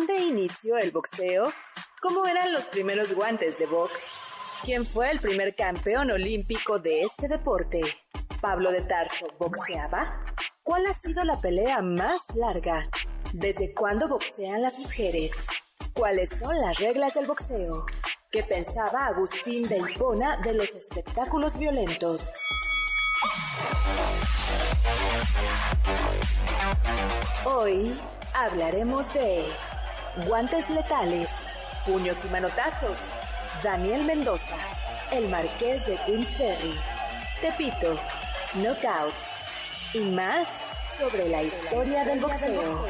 ¿Dónde inició el boxeo? ¿Cómo eran los primeros guantes de box? ¿Quién fue el primer campeón olímpico de este deporte? ¿Pablo de Tarso boxeaba? ¿Cuál ha sido la pelea más larga? ¿Desde cuándo boxean las mujeres? ¿Cuáles son las reglas del boxeo? ¿Qué pensaba Agustín de Hipona de los espectáculos violentos? Hoy hablaremos de guantes letales, puños y manotazos, Daniel Mendoza, el Marqués de Queensberry, Tepito, Knockouts. Y más sobre la historia del boxeo.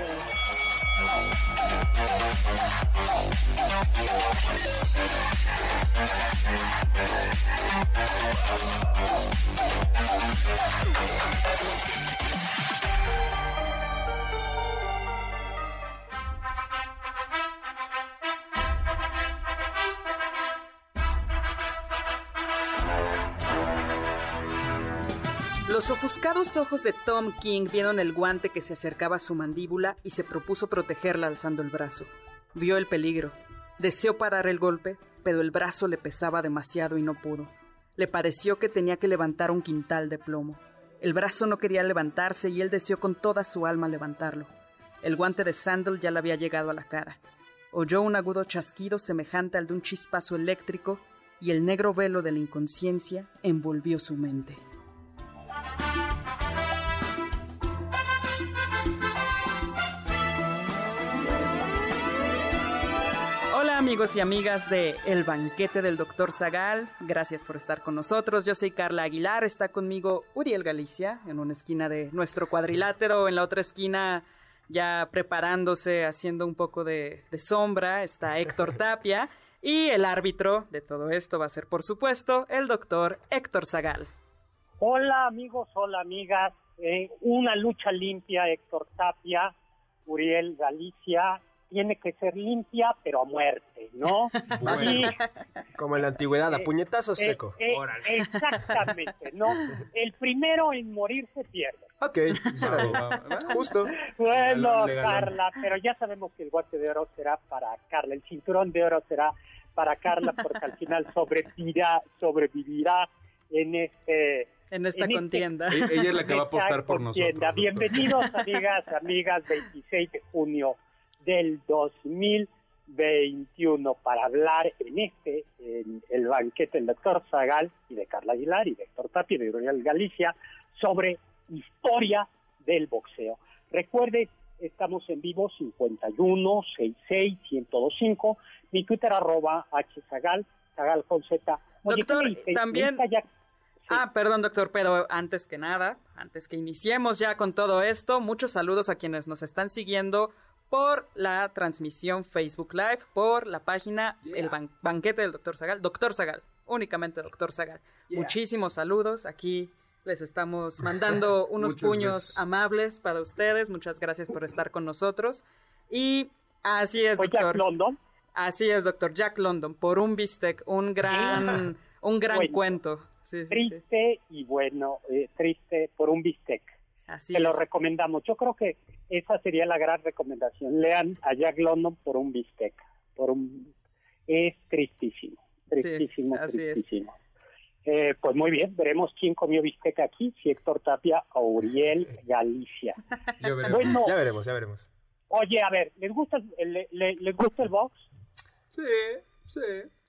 Los ofuscados ojos de Tom King vieron el guante que se acercaba a su mandíbula y se propuso protegerla alzando el brazo. Vio el peligro. Deseó parar el golpe, pero el brazo le pesaba demasiado y no pudo. Le pareció que tenía que levantar un quintal de plomo. El brazo no quería levantarse y él deseó con toda su alma levantarlo. El guante de Sandal ya le había llegado a la cara. Oyó un agudo chasquido semejante al de un chispazo eléctrico y el negro velo de la inconsciencia envolvió su mente. Hola amigos y amigas de El Banquete del Doctor Zagal, gracias por estar con nosotros. Yo soy Carla Aguilar, está conmigo Uriel Galicia en una esquina de nuestro cuadrilátero, en la otra esquina ya preparándose, haciendo un poco de, de sombra, está Héctor Tapia y el árbitro de todo esto va a ser por supuesto el doctor Héctor Zagal. Hola amigos, hola amigas. Eh, una lucha limpia, Héctor Tapia, Uriel Galicia. Tiene que ser limpia, pero a muerte, ¿no? Y, Como en la antigüedad, a Eh, puñetazos eh, seco. eh, exactamente, ¿no? El primero en morir se pierde. Ok, sí, justo. Bueno. Carla, pero ya sabemos que el guante de oro será para Carla, el cinturón de oro será para Carla porque al final sobrevivirá, sobrevivirá en este En esta En este- contienda. E- Ella es la que va a apostar por Contienda. nosotros. doctor. Bienvenidos, amigas, amigas, 26 de junio del 2021 para hablar en este, en el banquete del doctor Zagal y de Carla Aguilar y de Héctor Tapia de Uriel Galicia sobre historia del boxeo. Recuerde, estamos en vivo 51 66 1025, mi Twitter arroba hzagal, zagal con z. Oye, ¿qué Doctor, también-. Ah, perdón, doctor, pero antes que nada, antes que iniciemos ya con todo esto, muchos saludos a quienes nos están siguiendo por la transmisión Facebook Live, por la página El Ban- Banquete del Doctor Zagal, Doctor Zagal, únicamente Doctor Zagal. Muchísimos saludos, aquí les estamos mandando unos puños amables para ustedes, muchas gracias por estar con nosotros. Y así es, Fue Jack doctor. London. Así es, doctor Jack London, por un bistec, un gran, un gran cuento. Sí, sí, sí. triste y bueno, eh, triste por un bistec. Así Te lo recomendamos. Yo creo que esa sería la gran recomendación. Lean a Jack London por un bistec. Por un es tristísimo, tristísimo, así es. tristísimo. Eh, pues muy bien, veremos quién comió bistec aquí, si Héctor Tapia o Uriel Galicia. Ya veremos. Bueno, Ya veremos, ya veremos. oye, a ver, ¿les gusta, el- le- le- les gusta el box? Sí, sí.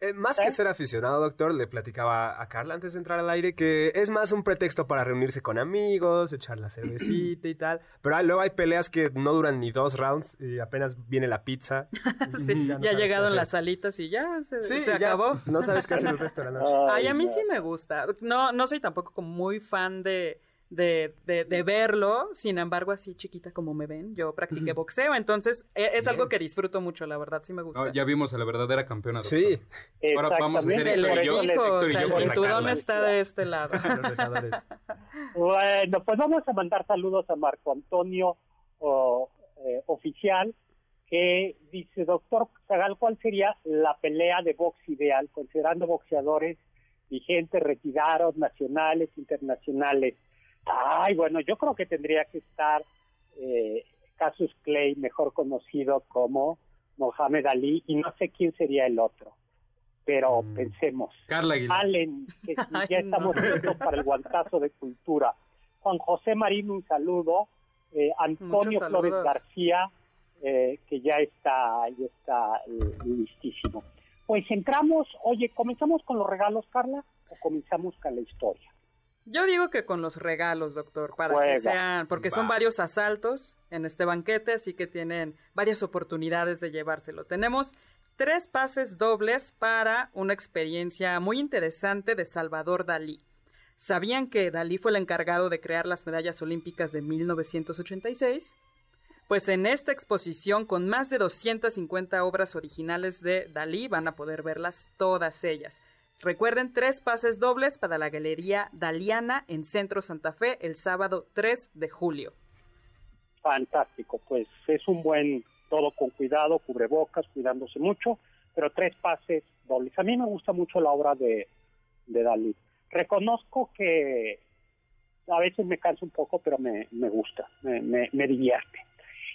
Eh, más ¿Eh? que ser aficionado, doctor, le platicaba a Carla antes de entrar al aire que es más un pretexto para reunirse con amigos, echar la cervecita y tal. Pero hay- luego hay peleas que no duran ni dos rounds y apenas viene la pizza. Sí, ya, no qué llegaron las salitas y ya se, Sí, se ya, acabó. No sabes qué hacer el resto de la noche. Ay, a mí no. sí me gusta. No, no soy tampoco como muy fan de, de, de, de, verlo. Sin embargo, así chiquita como me ven, yo practiqué boxeo, entonces e, es, algo que disfruto mucho, la verdad, sí me gusta. Oh, ya vimos a la verdadera campeona. Doctor. Sí. Ahora vamos a hacer Héctor y yo. Héctor y yo el cinturón está de este lado. bueno, pues vamos a mandar saludos a Marco Antonio o, eh, Oficial, que dice, doctor Zagal, ¿cuál sería la pelea de box ideal, considerando boxeadores vigentes, retirados, nacionales, internacionales? Ay, bueno, yo creo que tendría que estar eh, Casus Clay, mejor conocido como Mohamed Ali, y no sé quién sería el otro. Pero mm. pensemos. Carla Aguilar. Allen, que ya estamos listos para el guantazo de cultura. Juan José Marín, un saludo. Eh, Antonio Flores García, eh, que ya está, ya está eh, listísimo. Pues entramos, oye, ¿comenzamos con los regalos, Carla? ¿O comenzamos con la historia? Yo digo que con los regalos, doctor, para que sean, porque son varios asaltos en este banquete, así que tienen varias oportunidades de llevárselo. Tenemos tres pases dobles para una experiencia muy interesante de Salvador Dalí. ¿Sabían que Dalí fue el encargado de crear las medallas olímpicas de 1986? Pues en esta exposición, con más de 250 obras originales de Dalí, van a poder verlas todas ellas. Recuerden, tres pases dobles para la Galería Daliana en Centro Santa Fe el sábado 3 de julio. Fantástico, pues es un buen todo con cuidado, cubrebocas, cuidándose mucho, pero tres pases dobles. A mí me gusta mucho la obra de, de Dalí. Reconozco que a veces me cansa un poco, pero me, me gusta, me, me, divierte.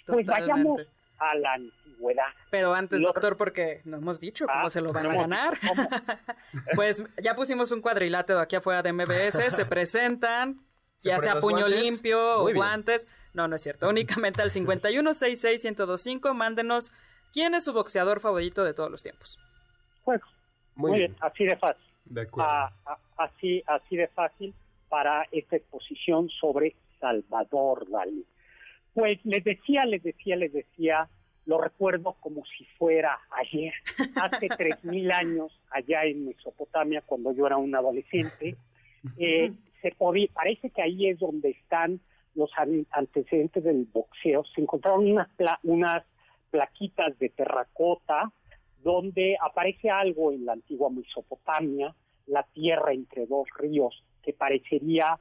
Pues vayamos a la antigüedad. Pero antes, doctor, porque no hemos dicho cómo ah, se lo van a ganar. pues ya pusimos un cuadrilátero aquí afuera de MBS, se presentan, ya sea puño limpio o guantes. No, no es cierto. Únicamente al 51661025, mándenos quién es su boxeador favorito de todos los tiempos. Bueno, muy, bien. así de fácil. De acuerdo. así, así de fácil para esta exposición sobre Salvador Dalí. Pues les decía, les decía, les decía, lo recuerdo como si fuera ayer, hace tres mil años, allá en Mesopotamia, cuando yo era un adolescente. Eh, se podía, parece que ahí es donde están los antecedentes del boxeo. Se encontraron unas, unas plaquitas de terracota donde aparece algo en la antigua Mesopotamia, la tierra entre dos ríos, que parecería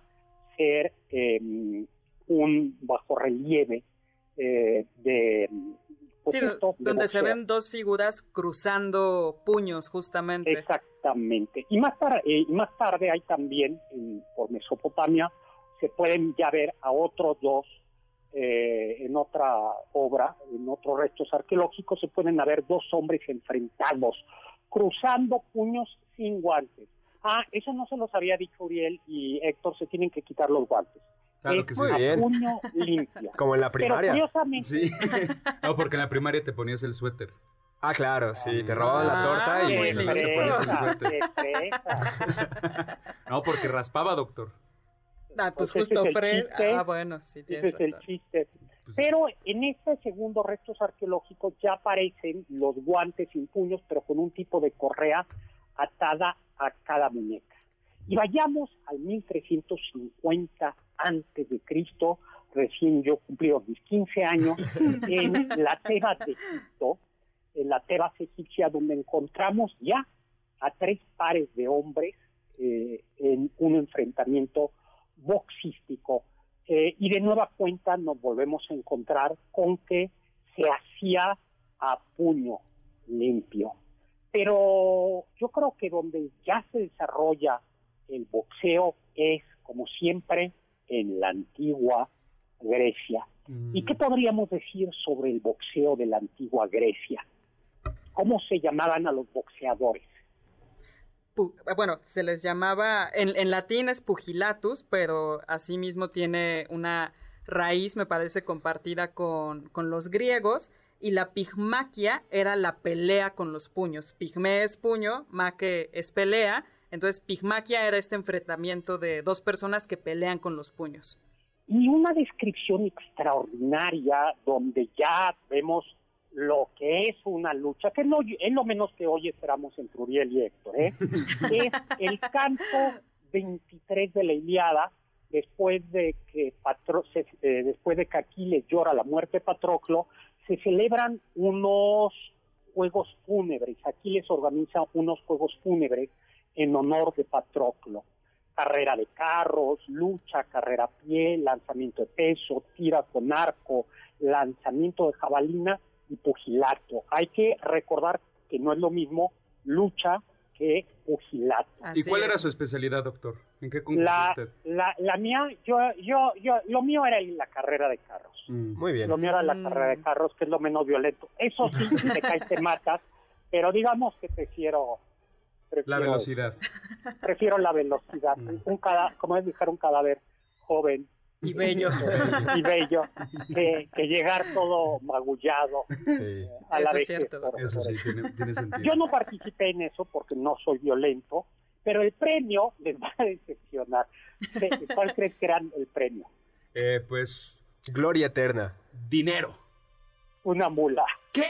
ser eh, un bajo relieve eh, de... Pues donde se ven dos figuras cruzando puños justamente. Exactamente. Y más, tarde, eh, más tarde hay también, por Mesopotamia, se pueden ya ver a otros dos eh, en otra obra, en otros restos arqueológicos, se pueden ver dos hombres enfrentados, cruzando puños sin guantes. Ah, eso no se los había dicho Uriel y Héctor, se tienen que quitar los guantes. Claro que Muy bien. puño limpio. Como en la primaria. Pero curiosamente... Sí. no, porque en la primaria te ponías el suéter. Ah, claro, sí, te robaban la torta y... Qué fresa, qué no, porque raspaba, doctor. Ah, pues, pues justo Fred. ah, bueno, sí, Ese es el chiste. Pues pero en este segundo restos arqueológicos ya aparecen los guantes sin puños, pero con un tipo de correa atada a cada muñeca. Y vayamos al 1350 antes de Cristo, recién yo cumplí mis 15 años, en la Tebas de Egipto, en la Tebas egipcia, donde encontramos ya a tres pares de hombres eh, en un enfrentamiento boxístico. Eh, y de nueva cuenta nos volvemos a encontrar con que se hacía a puño limpio. Pero yo creo que donde ya se desarrolla el boxeo es, como siempre, en la antigua Grecia. ¿Y qué mm. podríamos decir sobre el boxeo de la antigua Grecia? ¿Cómo se llamaban a los boxeadores? bueno, se les llamaba, en, latín es pugilatus, pero asimismo tiene una raíz, me parece, compartida con, con los griegos, y la pigmaquia era la pelea con los puños. Pigme es puño, maque es pelea, entonces, pigmaquia era este enfrentamiento de dos personas que pelean con los puños. Y una descripción extraordinaria donde ya vemos lo que es una lucha, que no, es lo menos que hoy esperamos entre Uriel y Héctor, ¿eh? es el canto 23 de la Iliada, después de que Patro, se- eh, después de que Aquiles llora la muerte de Patroclo, se celebran unos juegos fúnebres. Aquiles organiza unos juegos fúnebres en honor de Patroclo. Carrera de carros, lucha, carrera a pie, lanzamiento de peso, tira con arco, lanzamiento de jabalina y pugilato. Hay que recordar que no es lo mismo lucha que pugilato. ¿Y cuál era su especialidad, doctor? ¿En qué La, usted? la, la mía, yo, yo, yo, lo mío era la carrera de carros. Mm. Muy bien. Lo mío era la Mm. carrera de carros, que es lo menos violento. Eso sí, si te caes te matas, pero digamos que prefiero... prefiero La velocidad. Prefiero la velocidad. Mm. Un cada, como es dejar un cadáver joven Y bello. y bello que, que llegar todo magullado Sí. a la sí, tiene, tiene sentido. Yo no participé en eso porque no soy violento, pero el premio les va a decepcionar. ¿Cuál crees que era el premio? Eh, pues, Gloria eterna. dinero. Una mula. ¿Qué?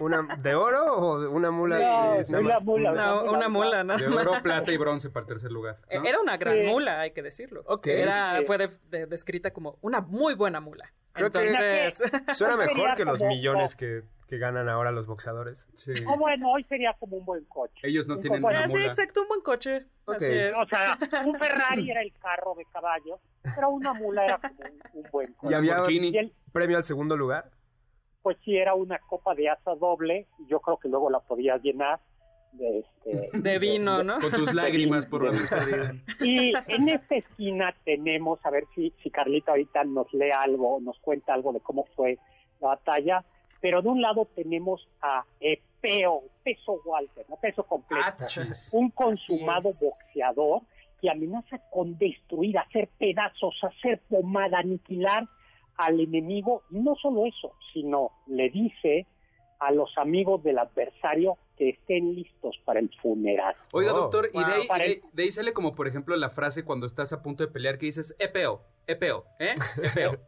¿Una de oro o de una mula? No, nada una más? mula. No, una mula, ¿no? De oro, plata y bronce para el tercer lugar. ¿no? Era una gran Sí. mula, hay que decirlo. Ok. Era, Sí. fue de- de- descrita como una muy buena mula. Creo que- Entonces, Suena mejor que los como- millones que, que ganan ahora los boxeadores. Sí. O bueno, hoy sería como un buen coche. Ellos no Un tienen una sí, mula. exacto, un buen coche. O sea, un Ferrari era el carro de caballo, pero una mula era como un, un buen coche. Y había. Y el- premio al segundo lugar. Pues sí era una copa de asa doble, y yo creo que luego la podías llenar de este De vino, ¿no? Con tus lágrimas por la vida perdida. Y en esta esquina tenemos, a ver si, si Carlita ahorita nos lee algo, nos cuenta algo de cómo fue la batalla, pero de un lado tenemos a Epeo, peso Walter, no peso completo, Ah, un consumado boxeador que amenaza con destruir, hacer pedazos, hacer pomada, aniquilar al enemigo, y no solo eso, sino le dice a los amigos del adversario que estén listos para el funeral. Oiga, Oh, doctor, y de ahí, y el- de, de ahí sale como, por ejemplo, la frase cuando estás a punto de pelear que dices, epeo, epeo, ¿eh? Epeo.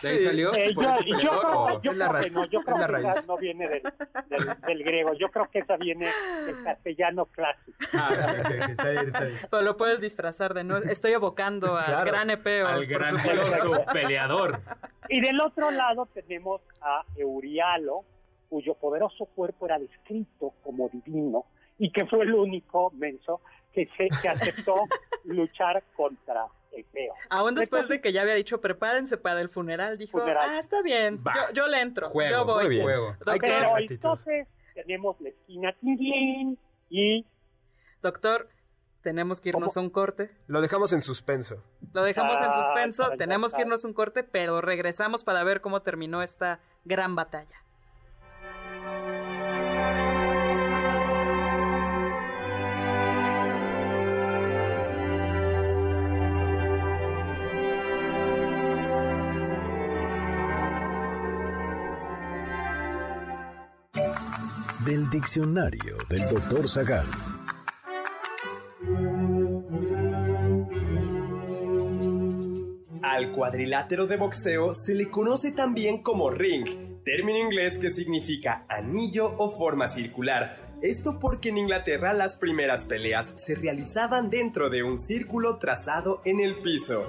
¿De ahí Sí. salió? Eh, ¿Por yo, ese yo creo, yo Es la creo ra- que no, yo creo la que raíz. esa no viene del, del- del griego, yo creo que esa viene del castellano clásico. Ah, está bien, está bien. Pero lo puedes disfrazar de no. Estoy evocando al Claro, gran Epeo. al gran peleador. Y del otro lado tenemos a Eurialo, cuyo poderoso cuerpo era descrito como divino y que fue el único menso que, se, que aceptó luchar contra Epeo. Aún después de que ya había dicho prepárense para el funeral, dijo, Funeral. ah, está bien, yo, yo le entro, Juego, yo voy. muy bien. Juego. Hay que Doctor, Pero entonces tenemos la esquina y doctor, tenemos que irnos ¿Cómo? a un corte. Lo dejamos en suspenso. Lo dejamos en Ah, suspenso, tenemos que irnos a un corte, pero regresamos para ver cómo terminó esta gran batalla. Del diccionario del doctor Zagal. Al cuadrilátero de boxeo se le conoce también como ring, término inglés que significa anillo o forma circular. Esto porque en Inglaterra las primeras peleas se realizaban dentro de un círculo trazado en el piso.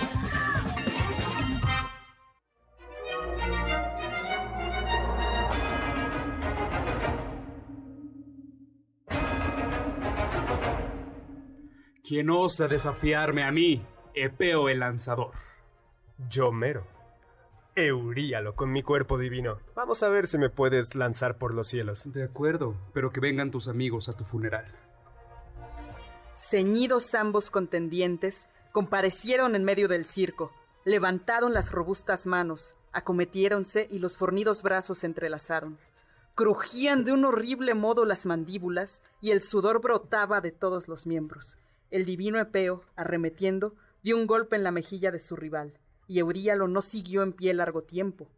¿Quién osa desafiarme a mí, Epeo el lanzador? Yo mero. Euríalo con mi cuerpo divino. Vamos a ver si me puedes lanzar por los cielos. De acuerdo, pero que vengan tus amigos a tu funeral. Ceñidos ambos contendientes, comparecieron en medio del circo, levantaron las robustas manos, acometiéronse y los fornidos brazos se entrelazaron. Crujían de un horrible modo las mandíbulas y el sudor brotaba de todos los miembros. El divino Epeo, arremetiendo, dio un golpe en la mejilla de su rival, y Euríalo no siguió en pie largo tiempo.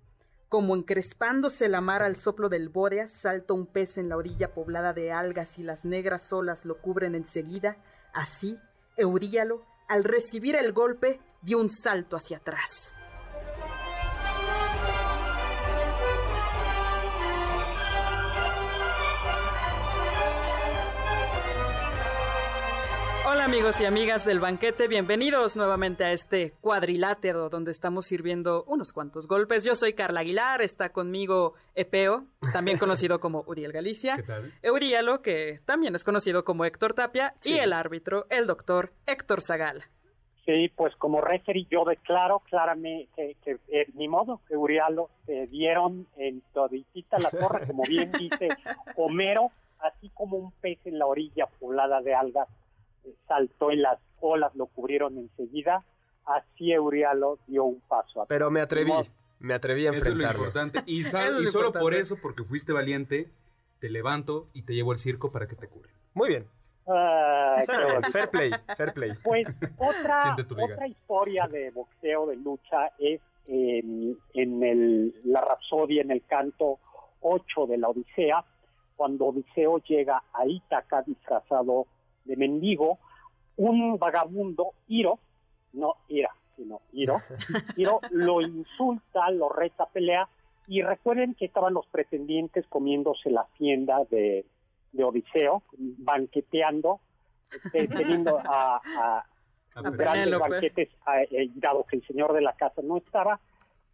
Como encrespándose la mar al soplo del Bóreas, salta un pez en la orilla poblada de algas y las negras olas lo cubren enseguida, así, Euríalo, al recibir el golpe, dio un salto hacia atrás. Amigos y amigas del banquete, bienvenidos nuevamente a este cuadrilátero donde estamos sirviendo unos cuantos golpes. Yo soy Carla Aguilar, está conmigo Epeo, también conocido como Uriel Galicia, ¿Qué tal? Eurialo, que también es conocido como Héctor Tapia, Sí. y el árbitro, el doctor Héctor Zagal. Sí, pues como referee yo declaro claramente que, que, eh, ni modo, que Urialo se dieron en toditita la torre, como bien dice Homero, así como un pez en la orilla poblada de algas eh, saltó en las olas, lo cubrieron enseguida, así Eurialo dio un paso atrás. Pero me atreví, me atreví a Eso es lo enfrentarlo. importante. Y, sal- solo importante. por eso, porque fuiste valiente, te levanto y te llevo al circo para que te curen. Muy bien. Ah. Fair play, fair play. Pues otra, otra historia de boxeo, de lucha, es en, en el, la Rapsodia, en el canto 8 de la Odisea, cuando Odiseo llega a Ítaca disfrazado de mendigo, un vagabundo, Iro, no Ira, sino Iro, Iro lo insulta, lo reta a pelea, y recuerden que estaban los pretendientes comiéndose la hacienda de, de Odiseo, banqueteando, este, teniendo a, a, A A grandes banquetes, eh, eh, dado que el señor de la casa no estaba,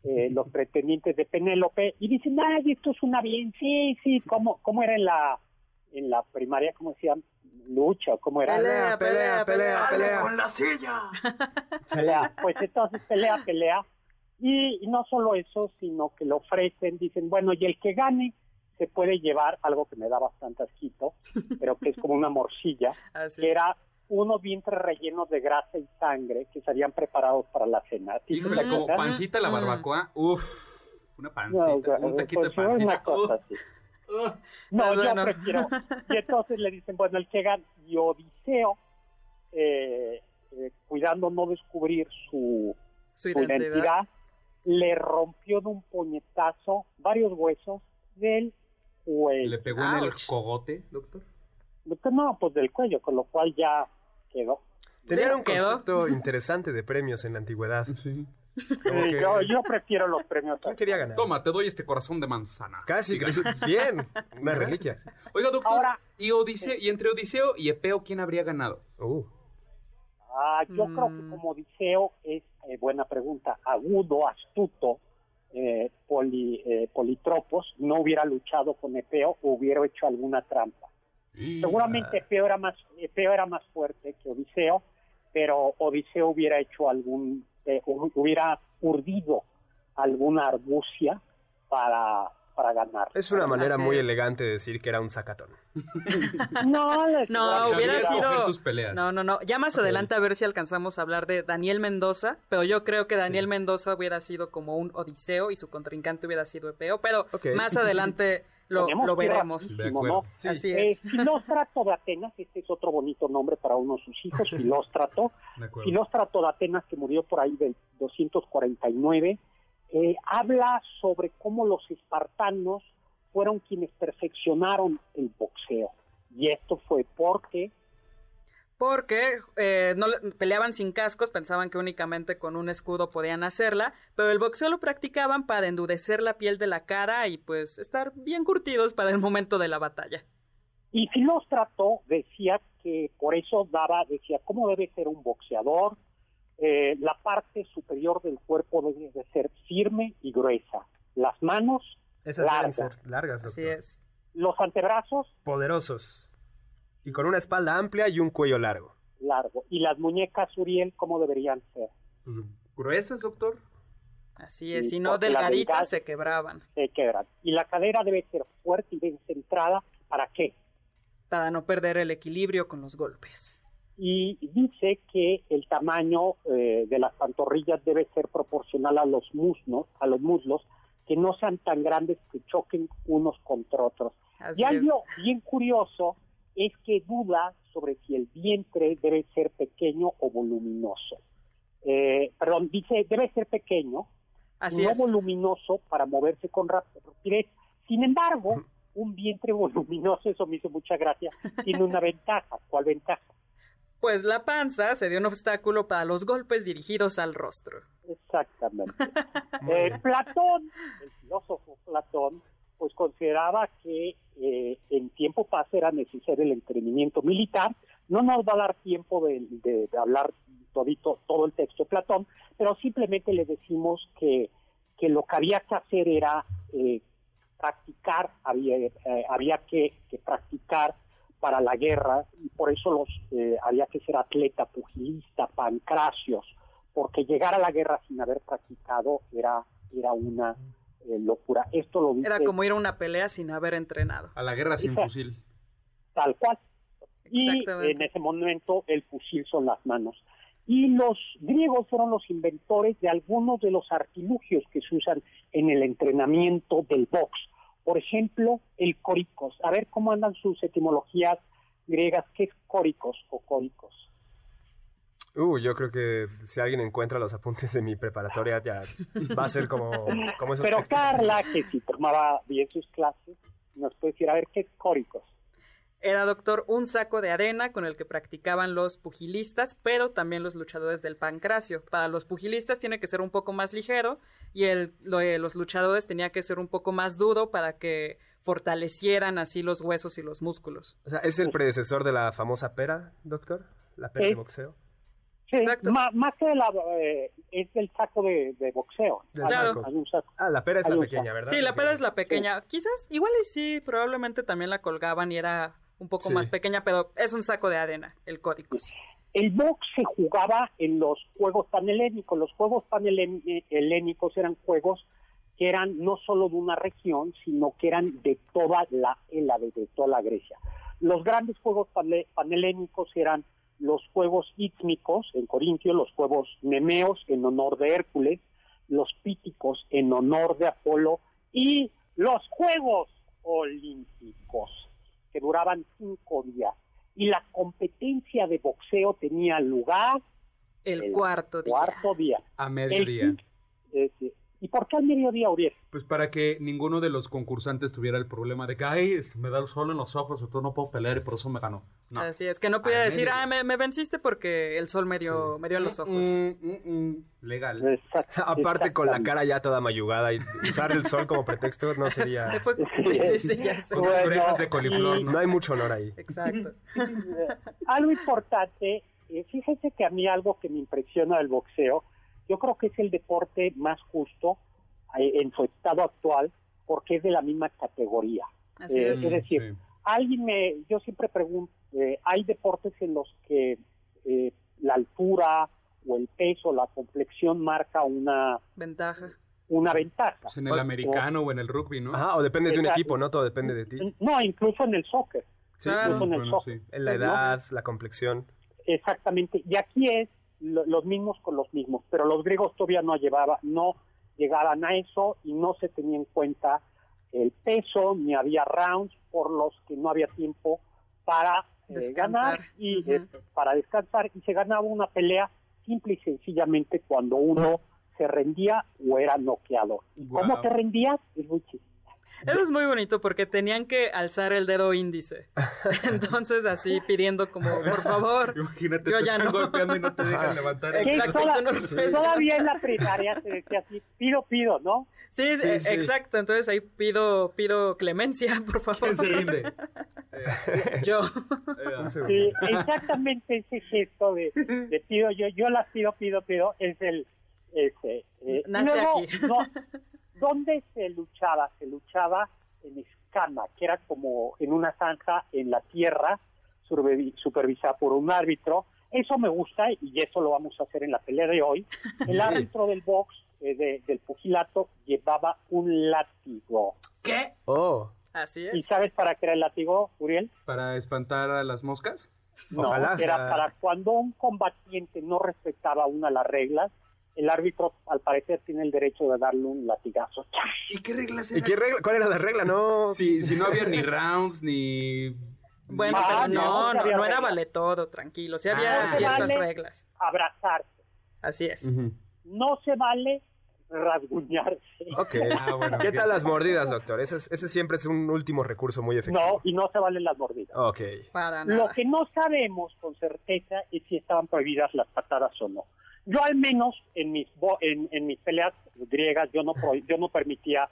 eh, los pretendientes de Penélope, y dicen, ay, esto suena bien, sí, sí, ¿cómo, cómo era en la, en la primaria? ¿Cómo decían? Lucha, ¿cómo era? Pelea, pelea, pelea, pelea. pelea. Pues entonces pelea, pelea. Y, y no solo eso, sino que lo ofrecen, dicen, bueno, y el que gane se puede llevar algo que me da bastante asquito, pero que es como una morcilla, Así. que era unos vientres rellenos de grasa y sangre que serían preparados para la cena. ¿A ti te Híjole, como pancita la Mm. barbacoa. Uf, una No, pancita, o sea, un taquito pues, de una pancita. cosa Uf, así. No, Pues yo bueno. prefiero. Y entonces le dicen, bueno, el que gana, y Odiseo, eh, eh, cuidando no descubrir su, Su su identidad. identidad, le rompió de un puñetazo varios huesos del cuello. Le pegó en el cogote, doctor. No, pues del cuello, con lo cual ya quedó. Tenían Sí, un quedó. concepto interesante de premios en la antigüedad. Sí. Sí, yo, yo prefiero los premios. ¿Quién quería ganar? Toma, te doy este corazón de manzana. Casi, casi- bien. Una reliquia. Oiga, doctor, Ahora- y, Odiseo, y entre Odiseo y Epeo, ¿quién habría ganado? Uh, Ah, yo creo que Mm. como Odiseo es, eh, buena pregunta, agudo, astuto, eh, poli- eh, politropos, no hubiera luchado con Epeo, hubiera hecho alguna trampa. Seguramente Epeo era más, Epeo era más fuerte que Odiseo, pero Odiseo hubiera hecho algún, eh, hu- hubiera urdido alguna argucia para, para ganar. es una manera muy elegante de decir que era un sacatón. No, No, hubiera sido. sus peleas. No, no, no. Ya más adelante a ver si alcanzamos a hablar de Daniel Mendoza, pero yo creo que Daniel Mendoza hubiera sido como un Odiseo y su contrincante hubiera sido Epeo, pero más adelante lo, lo veremos. Sí. Así Eh, es. Filóstrato de Atenas, este es otro bonito nombre para uno de sus hijos, Filóstrato. Filóstrato de Atenas, que murió por ahí del 249, eh, habla sobre cómo los espartanos fueron quienes perfeccionaron el boxeo. Y esto fue porque Porque eh, no le- peleaban sin cascos, pensaban que únicamente con un escudo podían hacerla, pero el boxeo lo practicaban para endurecer la piel de la cara y pues estar bien curtidos para el momento de la batalla. Y Filóstrato decía que por eso daba, decía, ¿cómo debe ser un boxeador? Eh, la parte superior del cuerpo debe de ser firme y gruesa. Las manos, Esas deben largas. ser largas, doctor. Así es. Los antebrazos, Poderosos. Y con una espalda amplia y un cuello largo. largo. Y las muñecas, Uriel, ¿cómo deberían ser? Pues, ¿Gruesas, doctor? Así es, Sí, si no delgaditas se quebraban, Se quebran. Y la cadera debe ser fuerte y bien centrada. ¿Para qué? para no perder el equilibrio con los golpes. y dice que el tamaño eh, de las pantorrillas debe ser proporcional a los muslos, a los muslos, que no sean tan grandes que choquen unos contra otros. Así y algo bien curioso es que duda sobre si el vientre debe ser pequeño o voluminoso. Eh, perdón, dice debe ser pequeño, Así no es. voluminoso para moverse con rap- rapidez. Sin embargo, un vientre voluminoso, eso me hizo mucha gracia, tiene una ventaja. ¿Cuál ventaja? Pues la panza se dio un obstáculo para los golpes dirigidos al rostro. Exactamente. Eh. Platón, el filósofo Platón, pues consideraba que eh, en tiempo paz era necesario el entrenamiento militar. No nos va a dar tiempo de, hablar todito, todo el texto de Platón, pero simplemente le decimos que, lo que había que hacer era eh, practicar, había, eh, que practicar para la guerra y por eso los eh, había que ser atleta, pugilista, pancracios, porque llegar a la guerra sin haber practicado era, era una eh, locura. Esto lo dice Era como ir a una pelea sin haber entrenado. A la guerra sin fusil. tal cual. Y en ese momento el fusil son las manos. Y los griegos fueron los inventores de algunos de los artilugios que se usan en el entrenamiento del box. Por ejemplo, el córicos. A ver cómo andan sus etimologías griegas. ¿Qué es córicos o córicos? Uh, yo creo que si alguien encuentra los apuntes de mi preparatoria ya va a ser como, como esos Pero textos. Carla, que si tomaba bien sus clases, nos puede decir, a ver, ¿qué es córicos? Era, doctor, un saco de arena con el que practicaban los pugilistas, pero también los luchadores del pancracio. Para los pugilistas tiene que ser un poco más ligero y el, lo de los luchadores tenía que ser un poco más duro para que fortalecieran así los huesos y los músculos. O sea, ¿es el predecesor de la famosa pera, doctor? La pera de boxeo. Sí, Exacto. más que la, eh, es el saco de, de boxeo. Del Hay- un saco. Ah, la pera es Hay la pequeña. ¿verdad? Sí, la pera es la pequeña. Quizás, igual y sí, probablemente también la colgaban y era un poco Sí. más pequeña, pero es un saco de arena, el código. El box se jugaba en los juegos panhelénicos. Los juegos panhelénicos eran juegos que eran no solo de una región, sino que eran de toda la de toda la Grecia. Los grandes juegos panhe- panhelénicos eran los juegos ítmicos en Corintio, los juegos nemeos en honor de Hércules, los píticos en honor de Apolo y los juegos olímpicos que duraban cinco días. Y la competencia de boxeo tenía lugar El, el cuarto día. cuarto día. A mediodía. eh. ¿Y por qué al mediodía, Uriel? Pues para que ninguno de los concursantes tuviera el problema de que, ay, este, me da el sol en los ojos, entonces no puedo pelear y por eso me ganó. No. Así es, que no podía decir, ah, me, me venciste porque el sol me dio, me dio en los ojos. Mm, mm, mm. Legal. Exact- Aparte con la cara ya toda mayugada y usar el sol como pretexto no sería... Fue- sí, sí, sí, ya sé. Con las Bueno, orejas de coliflor, y- ¿no? No hay mucho honor ahí. Exacto. Eh, algo importante, eh, fíjense que a mí algo que me impresiona del boxeo, yo creo que es el deporte más justo eh, en su estado actual porque es de la misma categoría. Así Eh, es. es decir, Sí. alguien me, yo siempre pregunto, eh, hay deportes en los que eh, la altura o el peso, la complexión marca una, Ventaja. una ventaja. Pues en el americano o en el rugby, ¿no? Ajá, o dependes de un equipo, ¿no? Todo depende de ti. No, incluso en el soccer. Sí, Claro. incluso en el Bueno, soccer. sí. en la edad, la complexión. Exactamente. Y aquí es los mismos con los mismos, pero los griegos todavía no llevaba, no llegaban a eso y no se tenía en cuenta el peso ni había rounds por los que no había tiempo para eh, Descansar. ganar y eh, para descansar y se ganaba una pelea simple y sencillamente cuando uno se rendía o era noqueado. ¿Y cómo Guau. te rendías? Es muy chistoso. Eso es muy bonito porque tenían que alzar el dedo índice. Entonces así pidiendo como, por favor. Imagínate, Yo te ya están no. golpeando y no te dejan levantar. el dedo. toda- no todavía en la primaria se decía así, pido, pido, ¿no? Sí, sí, Sí, sí. exacto. Entonces ahí pido, pido clemencia, por favor. ¿Quién se rinde? Yo. Eh, Un segundo. Sí, exactamente ese gesto de, de pido yo, yo las pido, pido, pido, es el... Ese, eh, Nace luego, aquí. no, ¿Dónde se luchaba? Se luchaba en escama, que era como en una zanja en la tierra, supervi- supervisada por un árbitro. Eso me gusta y eso lo vamos a hacer en la pelea de hoy. El Sí. árbitro del box, eh, de- del pugilato, llevaba un látigo. ¿Qué? Oh, Así ¿Y es. sabes para qué era el látigo, Uriel? ¿Para espantar a las moscas? No, Ojalá era sea- para cuando un combatiente no respetaba una de las reglas, el árbitro al parecer tiene el derecho de darle un latigazo. ¿Y qué reglas ¿Y qué regla? ¿Cuál era la regla? No. Si, si no había ni rounds, ni... Bueno, Ah, pero no, no, era vale todo, tranquilo. Sí Ah, había se ciertas vale. reglas. Abrazarse. Así es. No se vale rasguñarse. Ok. Ah, bueno, ¿Qué tal las mordidas, doctor? Ese, es- ese siempre es un último recurso muy efectivo. No, y no se valen las mordidas. Ok. Para Lo que no sabemos con certeza es si estaban prohibidas las patadas o no. Yo al menos en mis bo- en, en mis peleas griegas yo no yo no permitía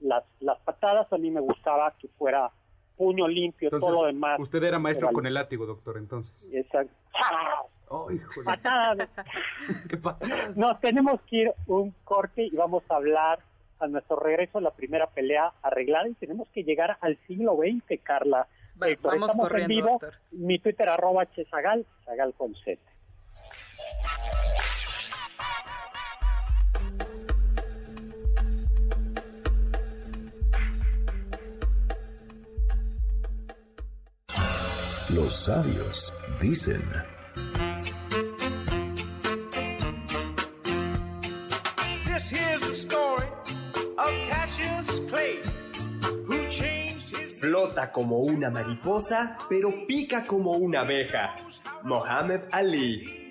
las las patadas, a mí me gustaba que fuera puño limpio, Entonces, todo lo demás. usted era maestro con el látigo, doctor, entonces. Esa- ¡Ah! Oh, patadas. Qué patadas. Nos tenemos que ir un corte y vamos a hablar a nuestro regreso la primera pelea arreglada y tenemos que llegar al siglo XX, Carla. Va- Héctor, vamos estamos corriendo, en vivo. doctor. Mi Twitter arroba chesagal, sagal con Z. Los sabios dicen. Flota como una mariposa, pero pica como una abeja. Mohammed Ali.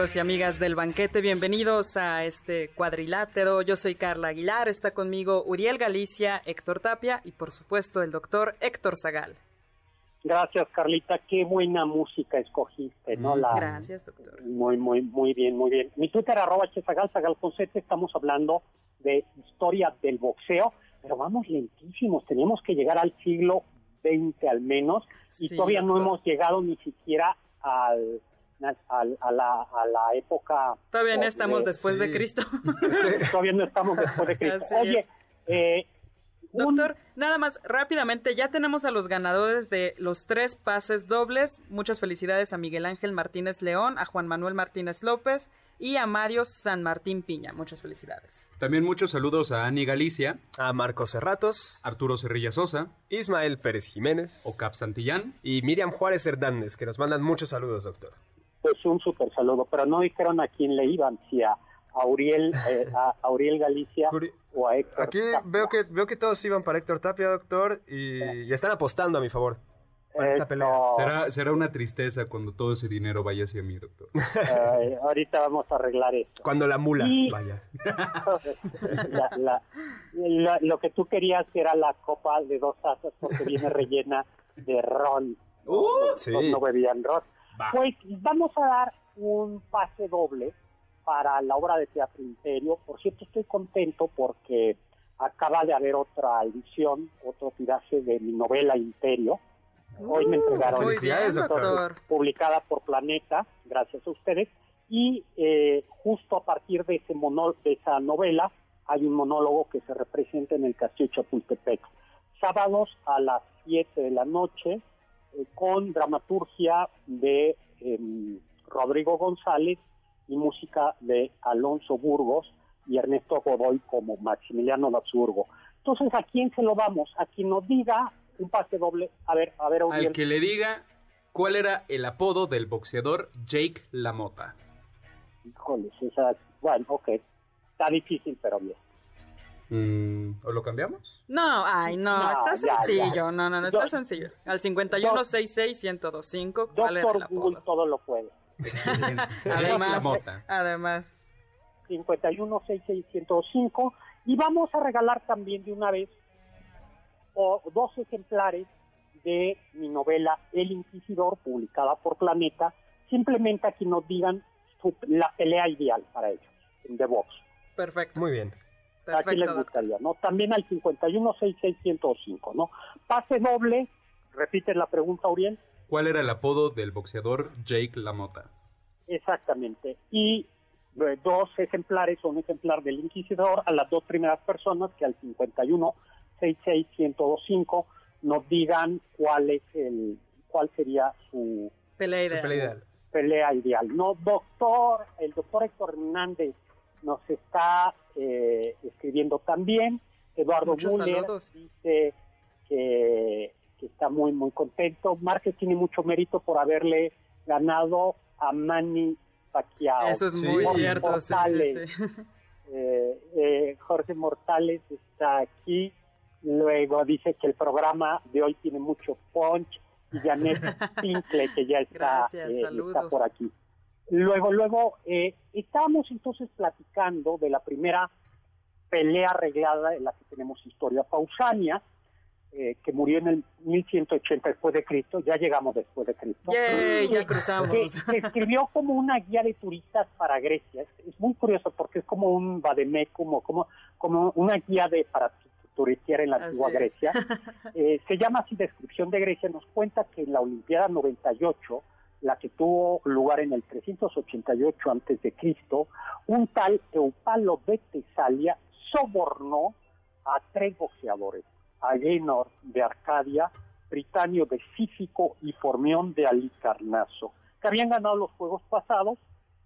Amigos y amigas del banquete, bienvenidos a este cuadrilátero. Yo soy Carla Aguilar, está conmigo Uriel Galicia, Héctor Tapia y por supuesto el doctor Héctor Zagal. Gracias, Carlita. Qué buena música escogiste, ¿no? Mm, La, Gracias, doctor. Muy, muy, muy bien, muy bien. Mi Twitter, arroba chesagal, sagal con Z, estamos hablando de historia del boxeo, pero vamos lentísimos, tenemos que llegar al siglo XX al menos, y Sí, todavía no hemos llegado ni siquiera al, a, la, a la época... Todavía no de- estamos después de sí. Cristo. Todavía no estamos después de Cristo. Así Oye, eh, un- Doctor, nada más rápidamente, ya tenemos a los ganadores de los tres pases dobles. Muchas felicidades a Miguel Ángel Martínez León, a Juan Manuel Martínez López y a Mario San Martín Piña. Muchas felicidades. También muchos saludos a Ani Galicia, A Marcos Cerratos, Arturo Cerrilla Sosa, Ismael Pérez Jiménez Ocap Santillán. y Miriam Juárez Hernández, que nos mandan muchos saludos, doctor. Pues un super saludo, pero no dijeron a quién le iban, si a, a Uriel, eh, a, a Uriel Galicia o a Héctor. Aquí Tapia. veo que, veo que todos iban para Héctor Tapia, doctor, y, y están apostando a mi favor. para esta pelea. Será, será una tristeza cuando todo ese dinero vaya hacia mí, doctor. eh, ahorita vamos a arreglar esto. Cuando la mula Y- vaya. La- la- la- lo que tú querías era la copa de dos tazas porque viene rellena de ron. Uh, sí. no bebían ron. Va. Pues vamos a dar un pase doble para la obra de teatro Imperio. Por cierto, estoy contento porque acaba de haber otra edición, otro tiraje de mi novela Imperio. Hoy me entregaron Muy Felicidades, bien, publicada por Planeta, gracias a ustedes, y eh, justo a partir de ese de esa novela hay un monólogo que se representa en el Castillo Chapultepec. Sábados a las 7 de la noche, eh, con dramaturgia de em, Rodrigo González y música de Alonso Burgos y Ernesto Godoy como Maximiliano Habsburgo. Entonces, ¿a quién se lo damos? A quien nos diga un pase doble. A ver, a ver, Al Uriel. que le diga cuál era el apodo del boxeador Jake LaMotta. Híjoles, esa, bueno, ok. Está difícil, pero bien. Mm, ¿O lo cambiamos? No, ay, no, No, está sencillo. ya. No, no, no, está Do- sencillo. Al 51661025, ¿cuál era el Doctor Google todo lo puede. Además, además, 516605 y vamos a regalar también de una vez o, dos ejemplares de mi novela El Inquisidor, publicada por Planeta, simplemente a que nos digan su- la pelea ideal para ellos, en The Box. perfecto. Muy bien. ¿A quién les Perfecto. gustaría? ¿no? También al 516605, ¿no? Pase doble, repite la pregunta, Uriel. ¿Cuál era el apodo del boxeador Jake LaMotta? Exactamente. Y eh, dos ejemplares, un ejemplar del Inquisidor a las dos primeras personas que al 51 66125 nos digan cuál es el cuál sería su Pelea Su ideal. pelea ideal. pelea ideal. No, doctor, el doctor Héctor Hernández nos está eh, escribiendo también. Eduardo Muchos Müller saludos. dice que, que está muy, muy contento. Márquez tiene mucho mérito por haberle ganado a Manny Pacquiao. Eso es muy Jorge cierto. Sí, sí, Mortales, sí. eh, eh, Jorge Mortales está aquí. Luego dice que el programa de hoy tiene mucho punch. Y Janet Pincle, que ya está, Gracias, eh, está saludos. por aquí. Luego, luego, eh, estábamos entonces platicando de la primera pelea arreglada en la que tenemos historia, Pausania, eh, que murió en el 1180 después de Cristo, ya llegamos después de Cristo. Ya cruzamos. que, que escribió como una guía de turistas para Grecia. Es, es muy curioso porque es como un vademecum, como, como, como una guía de para tu- turistear en la Así antigua es. Grecia. Eh, se llama así Descripción de Grecia. Nos cuenta que en la Olimpiada 98, la que tuvo lugar en el 388 antes de Cristo, un tal Eupalo de Tesalia sobornó a tres boxeadores, Agenor de Arcadia, Britanio de Cífico y Formión de Alicarnaso, que habían ganado los juegos pasados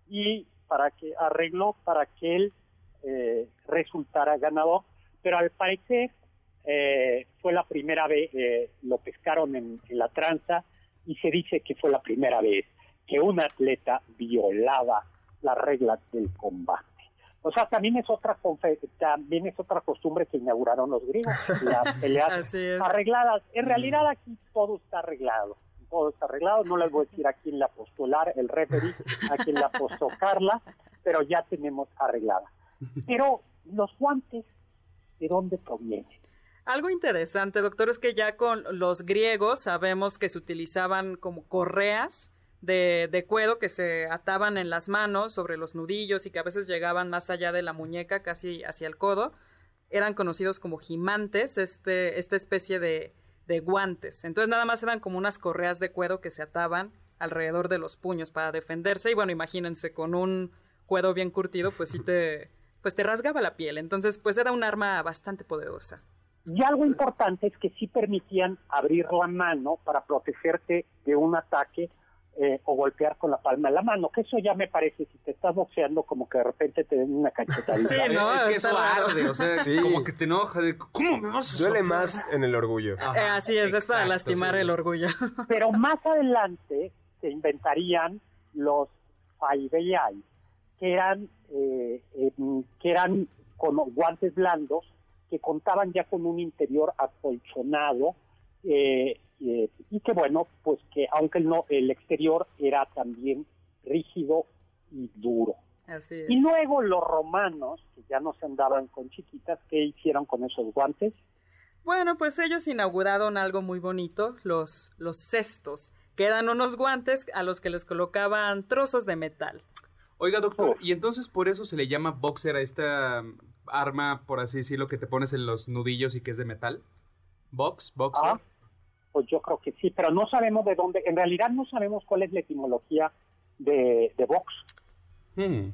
y para que arregló para que él eh, resultara ganador, pero al parecer eh, fue la primera vez, eh, lo pescaron en la tranza y se dice que fue la primera vez que un atleta violaba las reglas del combate. O sea, también es otra también es otra costumbre que inauguraron los griegos, las peleas arregladas. En realidad aquí todo está arreglado. Todo está arreglado. No les voy a decir a quién la apostó Lar- el referee, a quién la apostó Carla, pero ya tenemos arreglada. Pero los guantes, ¿de dónde provienen? Algo interesante, doctor, es que ya con los griegos sabemos que se utilizaban como correas de, de cuero que se ataban en las manos sobre los nudillos y que a veces llegaban más allá de la muñeca, casi hacia el codo. Eran conocidos como gimantes, este, esta especie de, de guantes. Entonces nada más eran como unas correas de cuero que se ataban alrededor de los puños para defenderse. Y bueno, imagínense, con un cuero bien curtido, pues sí te, pues te rasgaba la piel. Entonces, pues era un arma bastante poderosa. Y algo importante es que sí permitían abrir la mano para protegerte de un ataque eh, o golpear con la palma de la mano, que eso ya me parece, si te estás boxeando, como que de repente te den una cachetadita. Sí, no, es que eso arde, o sea, Sí. como que te enoja de, ¿cómo me vas a Duele más en el orgullo. Ajá, Eh, así es, es para lastimar sí. el orgullo. Pero más adelante se inventarían los Faibei, que eran, eh, em, que eran con guantes blandos que contaban ya con un interior acolchonado eh, eh, y que bueno, pues que aunque el, no, el exterior era también rígido y duro. Así es. Y luego los romanos, que ya no se andaban con chiquitas, ¿qué hicieron con esos guantes? Bueno, pues ellos inauguraron algo muy bonito, los, los cestos, que eran unos guantes a los que les colocaban trozos de metal. Oiga, doctor, Oh. y entonces por eso se le llama boxer a esta um, arma, por así decirlo, que te pones en los nudillos y que es de metal. Box, boxer. Ah, pues yo creo que sí, pero no sabemos de dónde, en realidad no sabemos cuál es la etimología de, de box. Hmm.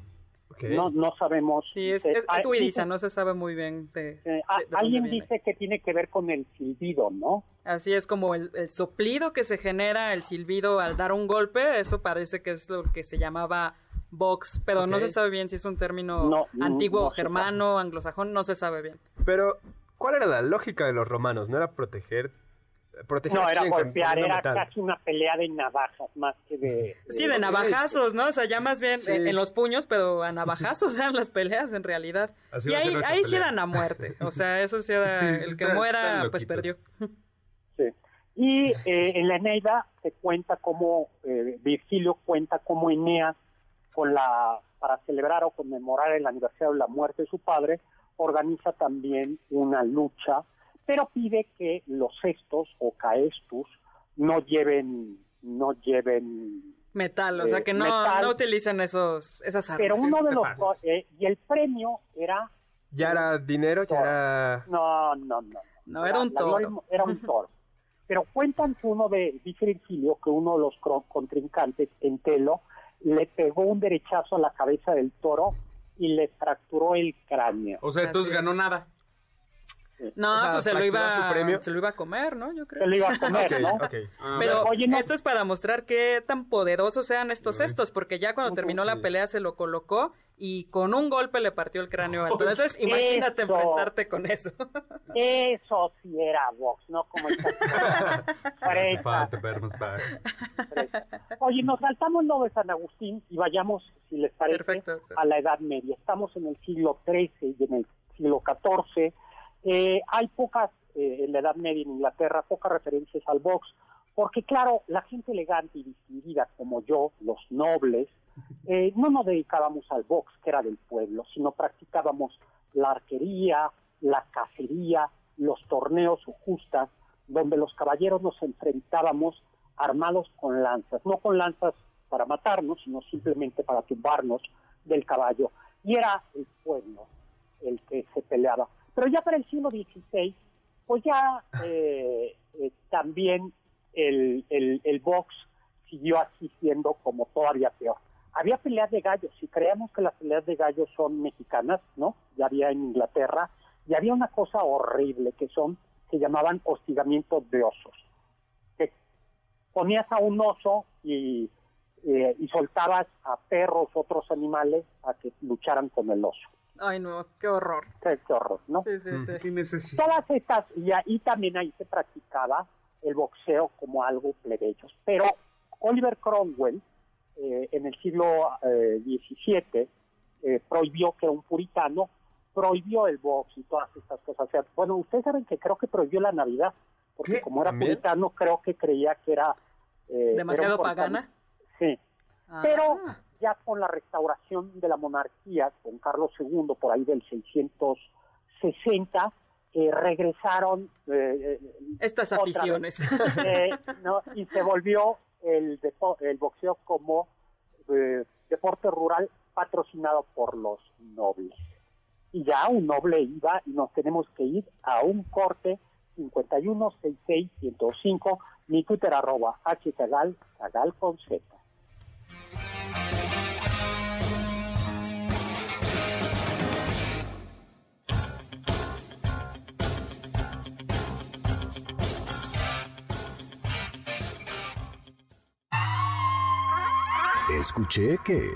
No, no sabemos. Sí, es, Eh, es, ah, es dice- no se sabe muy bien de, eh, ah, de- de dónde alguien viene. dice que tiene que ver con el silbido, ¿no? Así es como el, el soplido que se genera, el silbido al dar un golpe, eso parece que es lo que se llamaba box, pero no Ok. se sabe bien si es un término No, no, antiguo, no germano, anglosajón, no se sabe bien. Pero, ¿cuál era la lógica de los romanos? ¿No era proteger proteger No, era golpear, era metal. casi una pelea de navajas más que de... Sí, de navajazos, ¿no? O sea, ya más bien Sí. en, en los puños, pero a navajazos eran las peleas en realidad. Así y ahí, ahí sí eran a muerte. O sea, eso sí era, el que muera, pues perdió. Sí. Y eh, en la Eneida se cuenta cómo, eh, Virgilio cuenta cómo Eneas, con la, para celebrar o conmemorar el aniversario de la muerte de su padre, organiza también una lucha, pero pide que los cestos o caestus no lleven, no lleven Metal, o sea, Eh, que no, metal. no utilicen esos, esas armas. pero uno de los eh, y el premio era Ya era dinero, ya era... no no no No, era un gloria toro. era un toro pero cuentan que uno de dice Virgilio que uno de los cro- contrincantes Entelo le pegó un derechazo a la cabeza del toro y le fracturó el cráneo O sea, entonces ganó nada. No, O sea, pues se lo, iba, su premio. se lo iba a comer, ¿no? Yo creo. se lo iba a comer no. Ah, Pero Oye, no. esto es para mostrar qué tan poderosos sean estos cestos, porque ya cuando terminó la pelea se lo colocó y con un golpe le partió el cráneo toro. Entonces, imagínate Eso. enfrentarte con eso. eso sí era box no como esta oye nos saltamos lo de San Agustín y vayamos si les parece Perfecto. a la Edad Media. Estamos en el siglo XIII y en el siglo XIV. Eh, hay pocas, eh, en la Edad Media en Inglaterra, pocas referencias al box, porque claro, la gente elegante y distinguida como yo, los nobles, eh, no nos dedicábamos al box, que era del pueblo, sino practicábamos la arquería, la cacería, los torneos o justas, donde los caballeros nos enfrentábamos armados con lanzas, no con lanzas para matarnos, sino simplemente para tumbarnos del caballo. Y era el pueblo el que se peleaba. Pero ya para el siglo XVI, pues ya eh, eh, también el, el, el box siguió así siendo como todavía peor. Había peleas de gallos, si creemos que las peleas de gallos son mexicanas, ¿no? Ya había en Inglaterra, y había una cosa horrible que son, se llamaban hostigamientos de osos. Que ponías a un oso y, eh, y soltabas a perros, otros animales, a que lucharan con el oso. Ay, no, qué horror. Qué, qué horror, ¿no? Sí, sí, sí. ¿Qué necesidad? Todas estas, y ahí también ahí se practicaba el boxeo como algo plebeyo. Pero Oliver Cromwell, eh, en el siglo eh, XVII, eh, prohibió que un puritano prohibió el box y todas estas cosas. O sea, bueno, ustedes saben que creo que prohibió la Navidad, porque ¿Qué? como era puritano, creo que creía que era... eh, ¿Demasiado era pagana? Sí, Ah. pero ya con la restauración de la monarquía, con Carlos II, por ahí del 660, eh, regresaron eh, eh, Estas aficiones. eh, ¿no? y se volvió el, depo- el boxeo como eh, deporte rural patrocinado por los nobles. Y ya un noble iba y nos tenemos que ir a un corte 5166-105, mi Twitter arroba hcagal, cagal con z. Escuché que...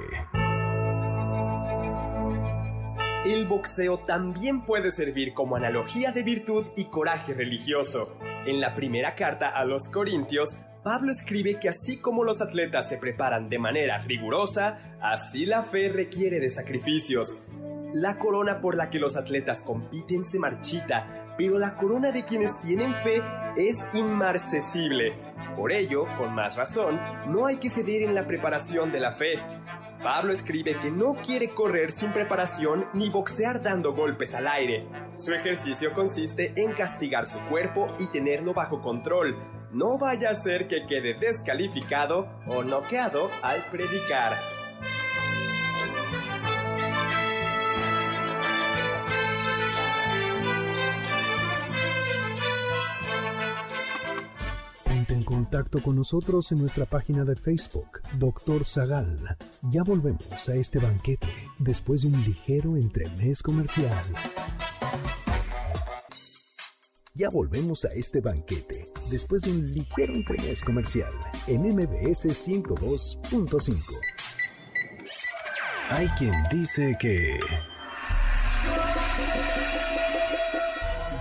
El boxeo también puede servir como analogía de virtud y coraje religioso. En la primera carta a los Corintios, Pablo escribe que así como los atletas se preparan de manera rigurosa, así la fe requiere de sacrificios. La corona por la que los atletas compiten se marchita, pero la corona de quienes tienen fe es inmarcesible. Por ello, con más razón, no hay que ceder en la preparación de la fe. Pablo escribe que no quiere correr sin preparación ni boxear dando golpes al aire. Su ejercicio consiste en castigar su cuerpo y tenerlo bajo control. No vaya a ser que quede descalificado o noqueado al predicar. Ponte en contacto con nosotros en nuestra página de Facebook, Doctor Zagal. Ya volvemos a este banquete después de un ligero entremés comercial. Ya volvemos a este banquete después de un ligero entremés comercial en MBS 102.5. Hay quien dice que...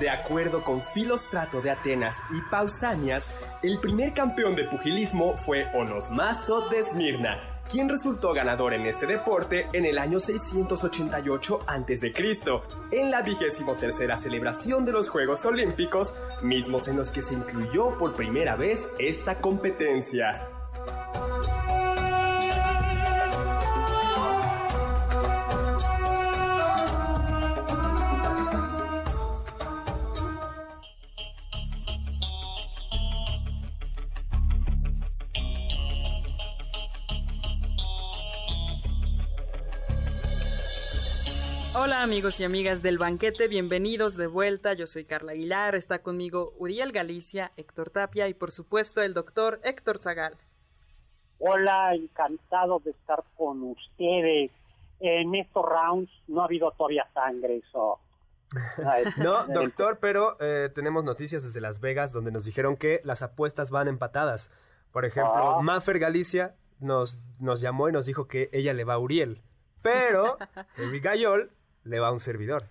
De acuerdo con Filostrato de Atenas y Pausanias, el primer campeón de pugilismo fue Onosmasto de Esmirna, quien resultó ganador en este deporte en el año 688 a.C., en la vigésimo tercera celebración de los Juegos Olímpicos, mismos en los que se incluyó por primera vez esta competencia. Amigos y amigas del banquete, bienvenidos de vuelta. Yo soy Carla Aguilar, está conmigo Uriel Galicia, Héctor Tapia y por supuesto el doctor Héctor Zagal. Hola, encantado de estar con ustedes. En estos rounds no ha habido todavía sangre, eso. No, doctor, pero eh, tenemos noticias desde Las Vegas donde nos dijeron que las apuestas van empatadas. Por ejemplo, Ah. Maffer Galicia nos, nos llamó y nos dijo que ella le va a Uriel, pero Eric Gayol le va a un servidor.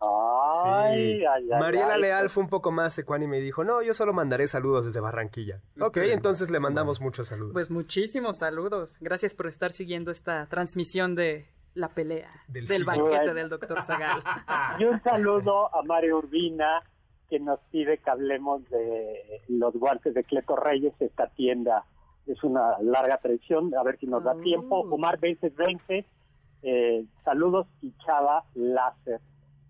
Ay, Sí. ay, ay, Mariela ay, Leal pues, fue un poco más ecuánime y dijo, no, yo solo mandaré saludos desde Barranquilla. Ok, bien. entonces le mandamos muchos saludos. Pues muchísimos saludos. Gracias por estar siguiendo esta transmisión de la pelea Del del, banquete del doctor Zagal. Y un saludo a Mario Urbina, que nos pide que hablemos de los guantes de Cleto Reyes, esta tienda. Es una larga tradición, a ver si nos da Ah. tiempo. Omar Vences Vence, eh, saludos y Chava Láser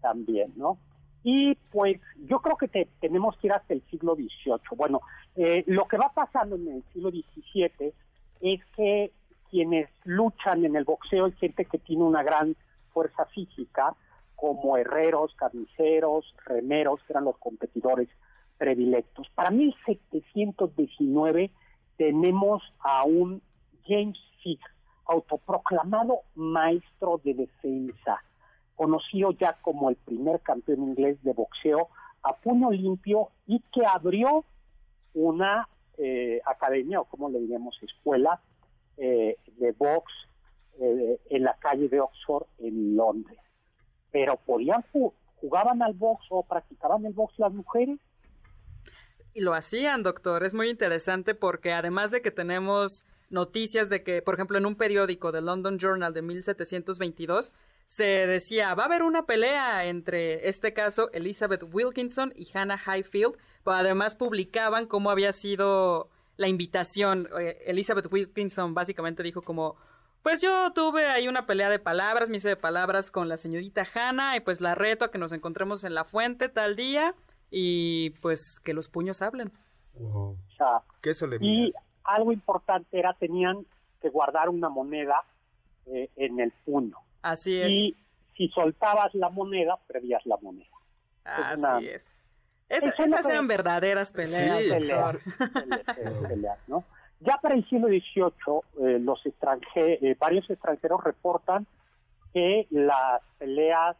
también, ¿no? Y pues yo creo que te- tenemos que ir hasta el siglo XVIII. Bueno, eh, lo que va pasando en el siglo XVII es que quienes luchan en el boxeo es gente que tiene una gran fuerza física, como herreros, carniceros, remeros, que eran los competidores predilectos. Para 1719 tenemos a un James Fick, autoproclamado maestro de defensa, conocido ya como el primer campeón inglés de boxeo a puño limpio y que abrió una eh, academia, o como le diríamos, escuela eh, de box eh, en la calle de Oxford en Londres. Pero podían ju- jugaban al box o practicaban el box las mujeres. Y lo hacían, doctor. Es muy interesante porque además de que tenemos noticias de que, por ejemplo, en un periódico de London Journal de 1722 se decía, va a haber una pelea entre, este caso, Elizabeth Wilkinson y Hannah Highfield, pero además publicaban cómo había sido la invitación. Eh, Elizabeth Wilkinson básicamente dijo como, pues yo tuve ahí una pelea de palabras, me hice de palabras con la señorita Hannah y pues la reto a que nos encontremos en la fuente tal día y pues que los puños hablen. Sea, ¿Qué eso le y miras? Algo importante era tenían que guardar una moneda eh, en el puño. Así es. Y si soltabas la moneda, perdías la moneda. Así es. Esas eran verdaderas peleas. Sí. ¿no? Ya para el siglo XVIII, eh, los extranje- eh, varios extranjeros reportan que las peleas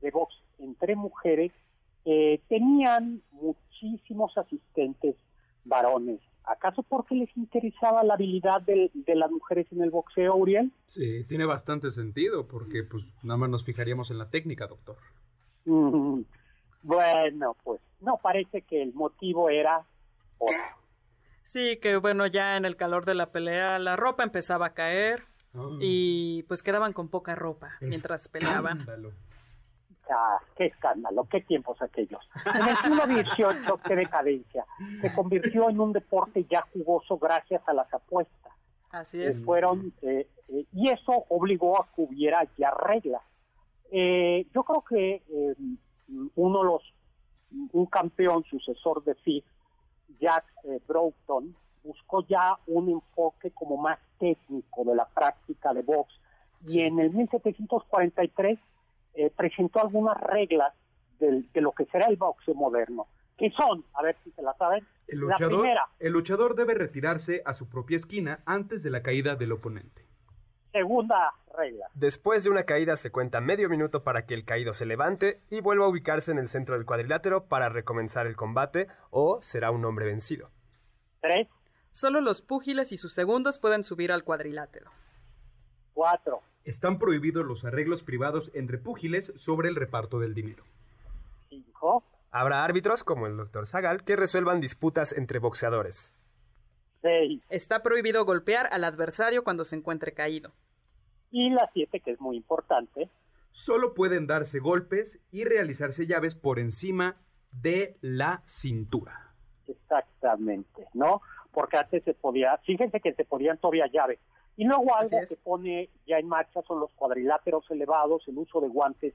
de box entre mujeres eh, tenían muchísimos asistentes varones. ¿Acaso porque les interesaba la habilidad del- de las mujeres en el boxeo, Uriel? Sí, tiene bastante sentido porque pues nada más nos fijaríamos en la técnica, doctor. Mm, bueno, pues no, parece que el motivo era otro. Sí, que bueno, ya en el calor de la pelea la ropa empezaba a caer y pues quedaban con poca ropa mientras peleaban. Ah, qué escándalo, qué tiempos aquellos. En el siglo XVIII, qué decadencia. Se convirtió en un deporte ya jugoso gracias a las apuestas. Así es. fueron eh, eh, y eso obligó a que hubiera ya reglas. Eh, yo creo que eh, uno los un campeón sucesor de Fig, Jack eh, Broughton, buscó ya un enfoque como más técnico de la práctica de box y en el 1743 eh, presentó algunas reglas del- de lo que será el boxeo moderno. ¿Qué son? A ver si se la saben. El La luchador, primera, el luchador debe retirarse a su propia esquina antes de la caída del oponente. segunda regla. Después de una caída se cuenta medio minuto para que el caído se levante y vuelva a ubicarse en el centro del cuadrilátero para recomenzar el combate o será un hombre vencido. Tres, Solo los púgiles y sus segundos pueden subir al cuadrilátero. cuatro, Están prohibidos los arreglos privados entre púgiles sobre el reparto del dinero. cinco, Habrá árbitros, como el doctor Zagal, que resuelvan disputas entre boxeadores. Seis. Está prohibido golpear al adversario cuando se encuentre caído. Y la siete, que es muy importante, Solo pueden darse golpes y realizarse llaves por encima de la cintura. exactamente, ¿no? Porque antes se podía, fíjense que se podían todavía llaves. Y luego algo que pone ya en marcha son los cuadriláteros elevados, el uso de guantes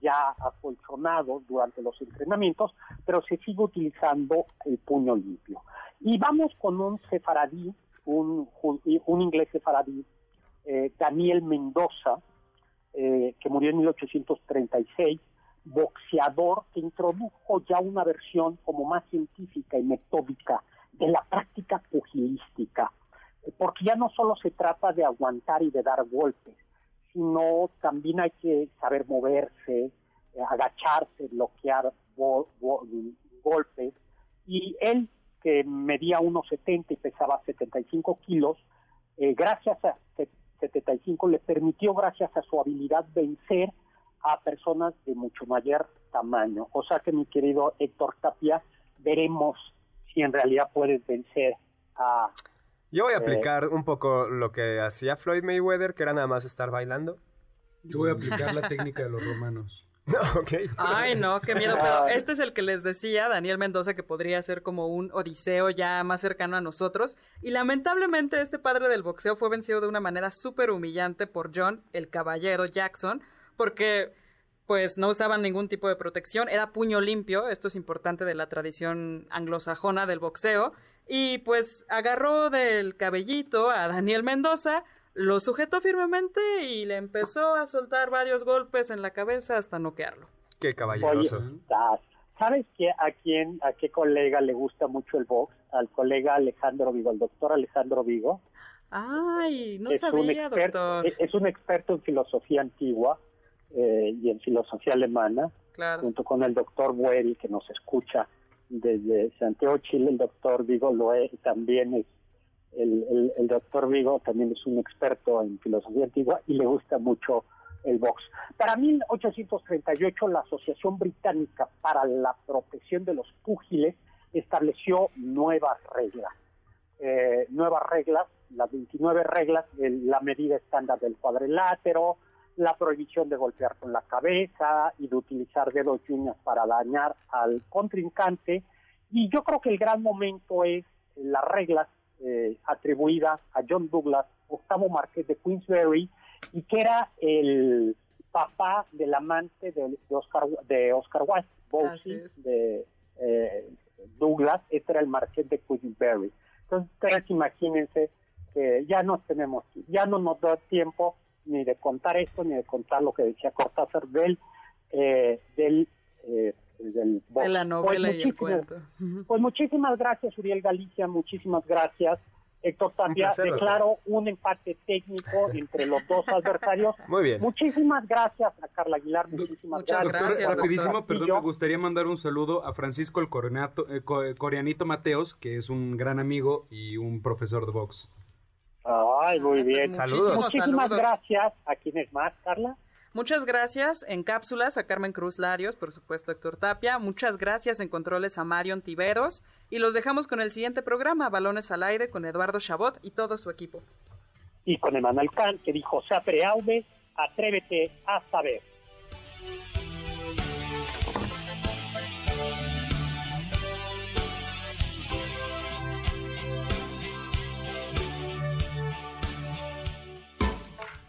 ya acolchonados durante los entrenamientos, pero se sigue utilizando el puño limpio. Y vamos con un sefaradí, un, inglés sefaradí, eh, Daniel Mendoza, eh, que murió en 1836, boxeador que introdujo ya una versión como más científica y metódica de la práctica pugilística, porque ya no solo se trata de aguantar y de dar golpes, sino también hay que saber moverse, eh, agacharse, bloquear go- go- golpes, y él que medía 1,70 y pesaba 75 kilos, eh, gracias a se- 75 le permitió, gracias a su habilidad, vencer a personas de mucho mayor tamaño. O sea que, mi querido Héctor Tapia, veremos si en realidad puedes vencer a... Yo voy a Eh. aplicar un poco lo que hacía Floyd Mayweather, que era nada más estar bailando. Yo voy a aplicar la técnica de los romanos. No, ok. Ay, no, qué miedo. Ah. Pero este es el que les decía, Daniel Mendoza, que podría ser como un odiseo ya más cercano a nosotros. Y lamentablemente este padre del boxeo fue vencido de una manera súper humillante por John, el caballero Jackson, porque pues no usaban ningún tipo de protección, era puño limpio, esto es importante de la tradición anglosajona del boxeo, y pues agarró del cabellito a Daniel Mendoza, lo sujetó firmemente y le empezó a soltar varios golpes en la cabeza hasta noquearlo. Qué caballeroso. estás- ¿sabes qué, a quién, a qué colega le gusta mucho el box? Al colega Alejandro Vigo, al doctor Alejandro Vigo. Ay, no es un sabía, experto, doctor. es- es un experto en filosofía antigua eh, y en filosofía alemana. Claro. junto con el doctor Bueri, que nos escucha desde Santiago, Chile, el doctor Vigo lo es, también es, el, el, el doctor Vigo también es un experto en filosofía antigua y le gusta mucho el box. Para 1838 la Asociación Británica para la Protección de los Púgiles estableció nuevas reglas. Eh, nuevas reglas, las 29 reglas, el- la medida estándar del cuadrilátero, la prohibición de golpear con la cabeza y de utilizar dedos y uñas para dañar al contrincante. Y yo creo que el gran momento es las reglas eh, atribuidas a John Douglas, octavo marqués de Queensberry, y que era el papá del amante de, de Oscar, de Oscar Wilde, Bowsy, de eh, Douglas, este era el marqués de Queensberry. Entonces, ustedes imagínense que ya no tenemos, ya no nos da tiempo ni de contar esto, ni de contar lo que decía Cortázar del, eh, del, eh, del De la box. novela Pues y el muchísimas- cuento. Pues muchísimas gracias, Uriel Galicia, muchísimas gracias. Héctor Tapia, placer, doctor. declaro un empate técnico entre los dos adversarios. Muy bien. Muchísimas gracias a Carla Aguilar, muchísimas Muchas gracias. Doctor, gracias, rapidísimo, doctor. perdón, me gustaría mandar un saludo a Francisco el Coreanato- eh, eh, Coreanito Mateos, que es un gran amigo y un profesor de box. Ay, muy bien. Saludos. Muchísimas saludos. gracias a quienes más, Carla. Muchas gracias en cápsulas a Carmen Cruz Larios, por supuesto Héctor Tapia. Muchas gracias en controles a Marion Tiveros. Y los dejamos con el siguiente programa, Balones al Aire, con Eduardo Chabot y todo su equipo. Y con Emanuel Kant, que dijo, Sapre Aude, atrévete a saber.